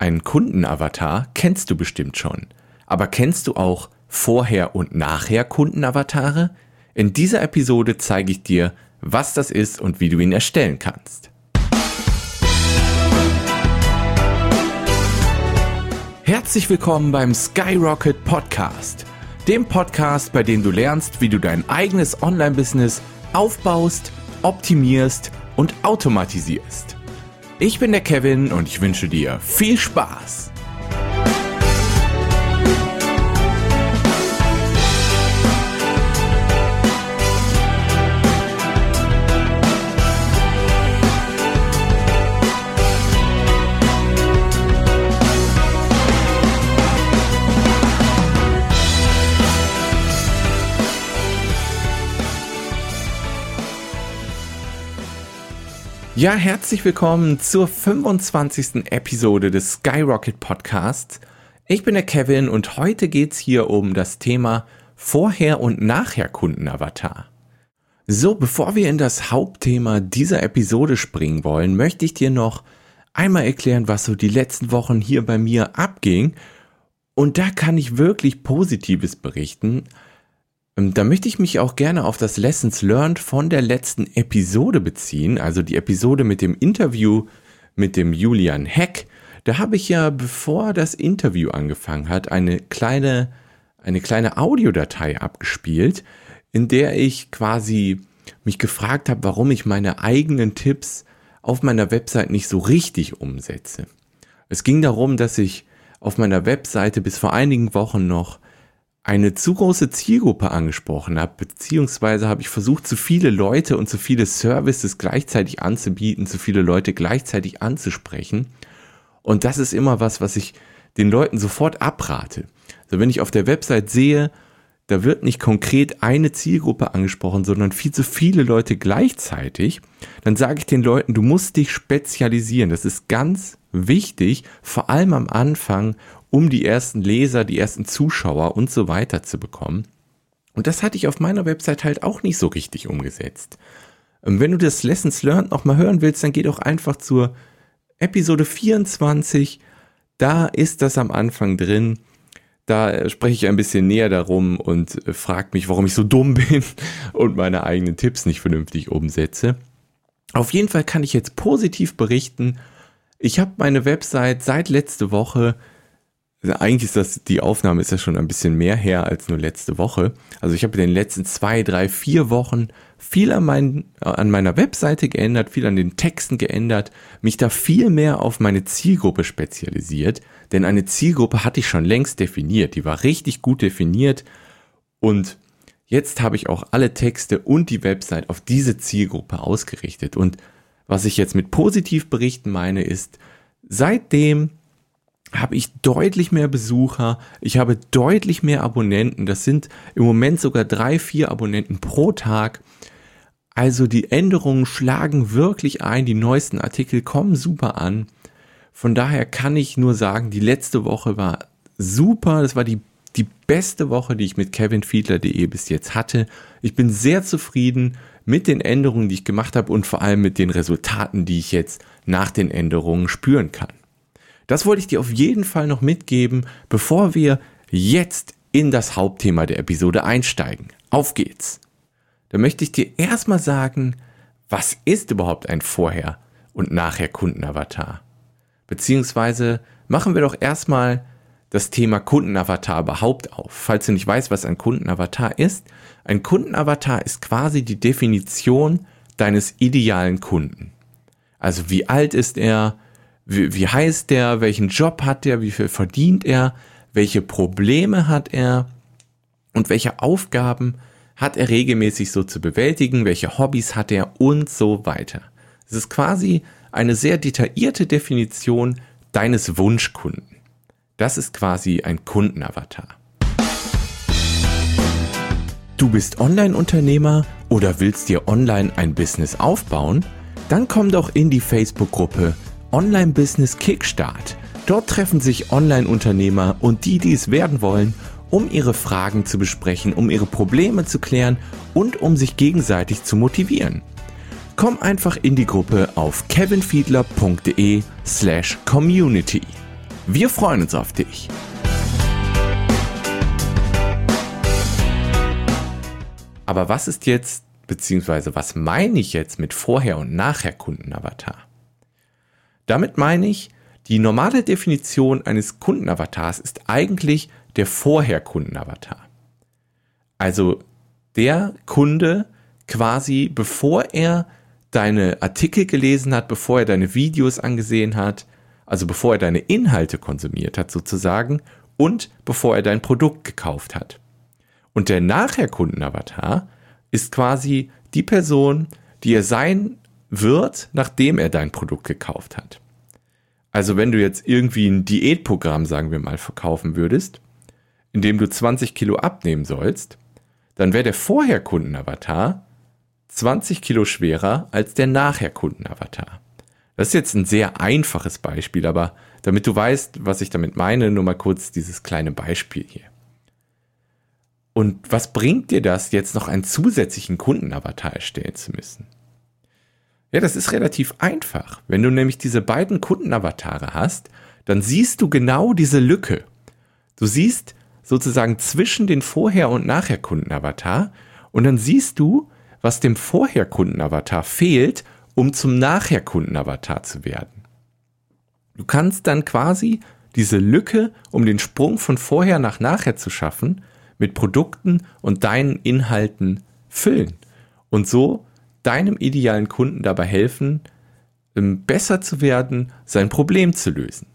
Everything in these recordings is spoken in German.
Einen Kundenavatar kennst du bestimmt schon. Aber kennst du auch Vorher- und Nachher-Kundenavatare? In dieser Episode zeige ich dir, was das ist und wie du ihn erstellen kannst. Herzlich willkommen beim Skyrocket Podcast, dem Podcast, bei dem du lernst, wie du dein eigenes Online-Business aufbaust, optimierst und automatisierst. Ich bin der Kevin und ich wünsche dir viel Spaß. Ja, herzlich willkommen zur 25. Episode des Skyrocket Podcasts. Ich bin der Kevin und heute geht's hier um das Thema Vorher- und Nachher-Kundenavatar. So, bevor wir in das Hauptthema dieser Episode springen wollen, möchte ich dir noch einmal erklären, was so die letzten Wochen hier bei mir abging. Und da kann ich wirklich Positives berichten. Ähm, da möchte ich mich auch gerne auf das Lessons Learned von der letzten Episode beziehen, also die Episode mit dem Interview mit dem Julian Heck. Da habe ich ja, bevor das Interview angefangen hat, eine kleine, eine kleine Audiodatei abgespielt, in der ich quasi mich gefragt habe, warum ich meine eigenen Tipps auf meiner Website nicht so richtig umsetze. Es ging darum, dass ich auf meiner Webseite bis vor einigen Wochen noch eine zu große Zielgruppe angesprochen habe, beziehungsweise habe ich versucht, zu viele Leute und zu viele Services gleichzeitig anzubieten, zu viele Leute gleichzeitig anzusprechen. Und das ist immer was, was ich den Leuten sofort abrate. Also wenn ich auf der Website sehe, da wird nicht konkret eine Zielgruppe angesprochen, sondern viel zu viele Leute gleichzeitig, dann sage ich den Leuten, du musst dich spezialisieren. Das ist ganz wichtig, vor allem am Anfang, um die ersten Leser, die ersten Zuschauer und so weiter zu bekommen. Und das hatte ich auf meiner Website halt auch nicht so richtig umgesetzt. Wenn du das Lessons Learned nochmal hören willst, dann geh doch einfach zur Episode 24. Da ist das am Anfang drin. Da spreche ich ein bisschen näher darum und frage mich, warum ich so dumm bin und meine eigenen Tipps nicht vernünftig umsetze. Auf jeden Fall kann ich jetzt positiv berichten. Ich habe meine Website seit letzte Woche eigentlich ist das, die Aufnahme ist ja schon ein bisschen mehr her als nur letzte Woche. Also ich habe in den letzten zwei, drei, vier Wochen viel an, mein, an meiner Webseite geändert, viel an den Texten geändert, mich da viel mehr auf meine Zielgruppe spezialisiert, denn eine Zielgruppe hatte ich schon längst definiert, die war richtig gut definiert. Und jetzt habe ich auch alle Texte und die Website auf diese Zielgruppe ausgerichtet. Und was ich jetzt mit positiv berichten meine ist, seitdem habe ich deutlich mehr Besucher, ich habe deutlich mehr Abonnenten. Das sind im Moment sogar drei, vier Abonnenten pro Tag. Also die Änderungen schlagen wirklich ein, die neuesten Artikel kommen super an. Von daher kann ich nur sagen, die letzte Woche war super. Das war die, die beste Woche, die ich mit kevinfiedler.de bis jetzt hatte. Ich bin sehr zufrieden mit den Änderungen, die ich gemacht habe und vor allem mit den Resultaten, die ich jetzt nach den Änderungen spüren kann. Das wollte ich dir auf jeden Fall noch mitgeben, bevor wir jetzt in das Hauptthema der Episode einsteigen. Auf geht's! Da möchte ich dir erstmal sagen, was ist überhaupt ein Vorher- und Nachher-Kundenavatar? Beziehungsweise machen wir doch erstmal das Thema Kundenavatar überhaupt auf. Falls du nicht weißt, was ein Kundenavatar ist, ein Kundenavatar ist quasi die Definition deines idealen Kunden. Also wie alt ist er, wie, wie heißt der, welchen Job hat er, wie viel verdient er, welche Probleme hat er und welche Aufgaben hat er regelmäßig so zu bewältigen, welche Hobbys hat er und so weiter. Es ist quasi eine sehr detaillierte Definition deines Wunschkunden. Das ist quasi ein Kundenavatar. Du bist Online-Unternehmer oder willst dir online ein Business aufbauen? Dann komm doch in die Facebook-Gruppe Online-Business Kickstart. Dort treffen sich Online-Unternehmer und die, die es werden wollen, um ihre Fragen zu besprechen, um ihre Probleme zu klären und um sich gegenseitig zu motivieren. Komm einfach in die Gruppe auf kevinfiedler.de slash community. Wir freuen uns auf dich. Aber was ist jetzt, beziehungsweise was meine ich jetzt mit Vorher- und Nachher-Kundenavatar? Damit meine ich, die normale Definition eines Kundenavatars ist eigentlich der Vorher-Kundenavatar. Also der Kunde quasi, bevor er deine Artikel gelesen hat, bevor er deine Videos angesehen hat, also bevor er deine Inhalte konsumiert hat sozusagen und bevor er dein Produkt gekauft hat. Und der Nachher-Kundenavatar ist quasi die Person, die er sein wird, nachdem er dein Produkt gekauft hat. Also wenn du jetzt irgendwie ein Diätprogramm, sagen wir mal, verkaufen würdest, in dem du 20 Kilo abnehmen sollst, dann wäre der Vorher-Kundenavatar 20 Kilo schwerer als der Nachher-Kundenavatar. Das ist jetzt ein sehr einfaches Beispiel, aber damit du weißt, was ich damit meine, nur mal kurz dieses kleine Beispiel hier. Und was bringt dir das, jetzt noch einen zusätzlichen Kundenavatar erstellen zu müssen? Ja, das ist relativ einfach. Wenn du nämlich diese beiden Kundenavatare hast, dann siehst du genau diese Lücke. Du siehst sozusagen zwischen den Vorher- und Nachher-Kundenavatar und dann siehst du, was dem Vorher-Kundenavatar fehlt, um zum Nachher-Kundenavatar zu werden. Du kannst dann quasi diese Lücke, um den Sprung von vorher nach nachher zu schaffen, mit Produkten und deinen Inhalten füllen und so deinem idealen Kunden dabei helfen, ähm, besser zu werden, sein Problem zu lösen.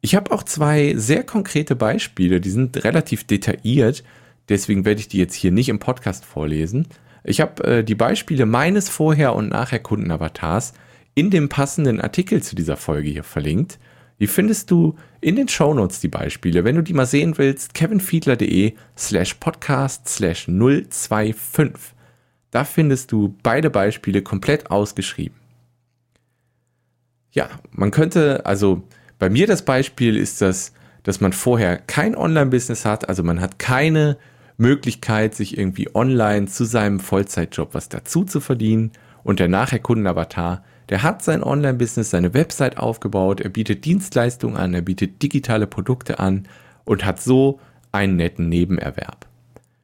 Ich habe auch zwei sehr konkrete Beispiele, die sind relativ detailliert, deswegen werde ich die jetzt hier nicht im Podcast vorlesen. Ich habe äh, die Beispiele meines Vorher- und Nachher-Kundenavatars in dem passenden Artikel zu dieser Folge hier verlinkt. Die findest du in den Shownotes, die Beispiele. Wenn du die mal sehen willst, kevinfiedler.de slash podcast slash 025. Da findest du beide Beispiele komplett ausgeschrieben. Ja, man könnte, also bei mir das Beispiel ist das, dass man vorher kein Online-Business hat, also man hat keine Möglichkeit, sich irgendwie online zu seinem Vollzeitjob was dazu zu verdienen und der nachher Kundenavatar der hat sein Online-Business, seine Website aufgebaut, er bietet Dienstleistungen an, er bietet digitale Produkte an und hat so einen netten Nebenerwerb.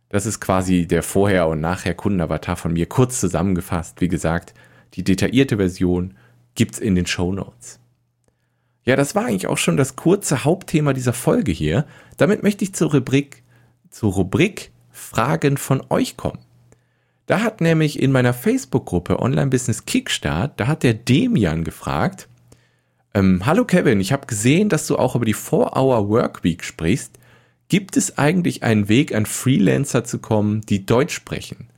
Das ist quasi der Vorher- und Nachher-Kundenavatar von mir kurz zusammengefasst. Wie gesagt, die detaillierte Version gibt's in den Show Notes. Ja, das war eigentlich auch schon das kurze Hauptthema dieser Folge hier. Damit möchte ich zur Rubrik, zur Rubrik Fragen von euch kommen. Da hat nämlich in meiner Facebook-Gruppe Online Business Kickstart, da hat der Demian gefragt, ähm, Hallo Kevin, ich habe gesehen, dass du auch über die 4-Hour Workweek sprichst. Gibt es eigentlich einen Weg, an Freelancer zu kommen, die Deutsch sprechen?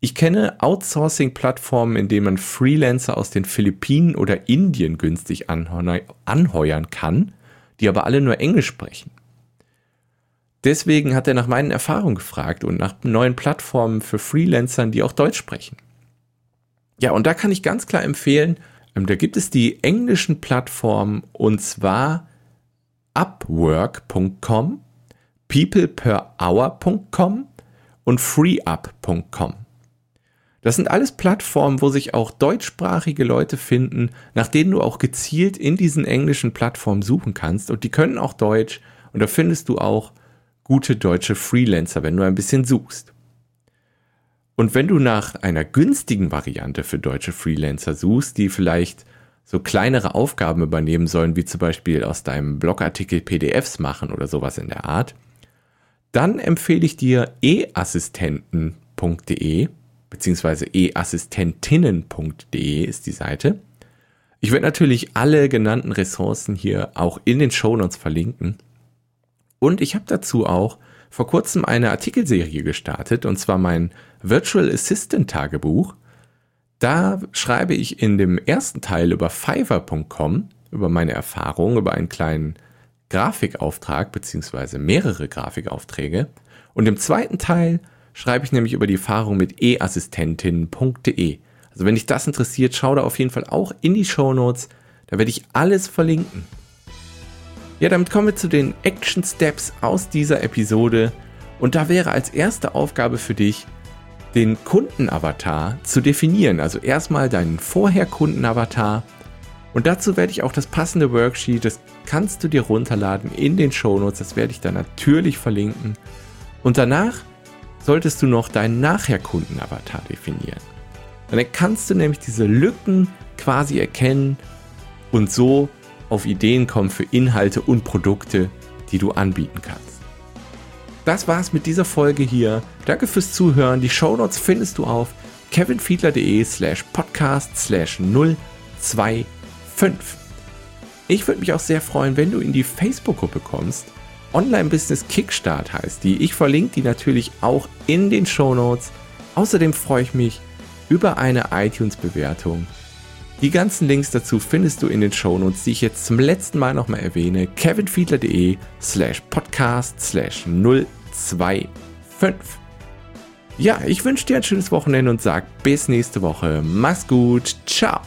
Ich kenne Outsourcing-Plattformen, in denen man Freelancer aus den Philippinen oder Indien günstig anheuern kann, die aber alle nur Englisch sprechen. Deswegen hat er nach meinen Erfahrungen gefragt und nach neuen Plattformen für Freelancern, die auch Deutsch sprechen. Ja, und da kann ich ganz klar empfehlen, ähm, da gibt es die englischen Plattformen und zwar upwork.com, peopleperhour.com und freeup.com. Das sind alles Plattformen, wo sich auch deutschsprachige Leute finden, nach denen du auch gezielt in diesen englischen Plattformen suchen kannst und die können auch Deutsch und da findest du auch gute deutsche Freelancer, wenn du ein bisschen suchst. Und wenn du nach einer günstigen Variante für deutsche Freelancer suchst, die vielleicht so kleinere Aufgaben übernehmen sollen, wie zum Beispiel aus deinem Blogartikel PDFs machen oder sowas in der Art, dann empfehle ich dir eassistenten.de beziehungsweise eassistentinnen.de ist die Seite. Ich werde natürlich alle genannten Ressourcen hier auch in den Shownotes verlinken. Und ich habe dazu auch vor kurzem eine Artikelserie gestartet, und zwar mein Virtual Assistant Tagebuch. Da schreibe ich in dem ersten Teil über Fiverr.com, über meine Erfahrungen, über einen kleinen Grafikauftrag beziehungsweise mehrere Grafikaufträge. Und im zweiten Teil schreibe ich nämlich über die Erfahrung mit eassistentinnen.de. Also wenn dich das interessiert, schau da auf jeden Fall auch in die Show Notes. Da werde ich alles verlinken. Ja, damit kommen wir zu den Action Steps aus dieser Episode. Und da wäre als erste Aufgabe für dich, den Kundenavatar zu definieren. Also erstmal deinen Vorher-Kundenavatar Und dazu werde ich auch das passende Worksheet, das kannst du dir runterladen in den Shownotes, das werde ich dann natürlich verlinken. Und danach solltest du noch deinen Nachherkunden-Avatar definieren. Dann kannst du nämlich diese Lücken quasi erkennen und so auf Ideen kommen für Inhalte und Produkte, die du anbieten kannst. Das war's mit dieser Folge hier. Danke fürs Zuhören. Die Shownotes findest du auf kevinfiedler.de slash podcast slash 025. Ich würde mich auch sehr freuen, wenn du in die Facebook-Gruppe kommst. Online Business Kickstart heißt die. Ich verlinke die natürlich auch in den Shownotes. Außerdem freue ich mich über eine iTunes-Bewertung. Die ganzen Links dazu findest du in den Shownotes, die ich jetzt zum letzten Mal nochmal erwähne. kevinfiedler.de slash podcast slash 025. Ja, ich wünsche dir ein schönes Wochenende und sag bis nächste Woche. Mach's gut. Ciao.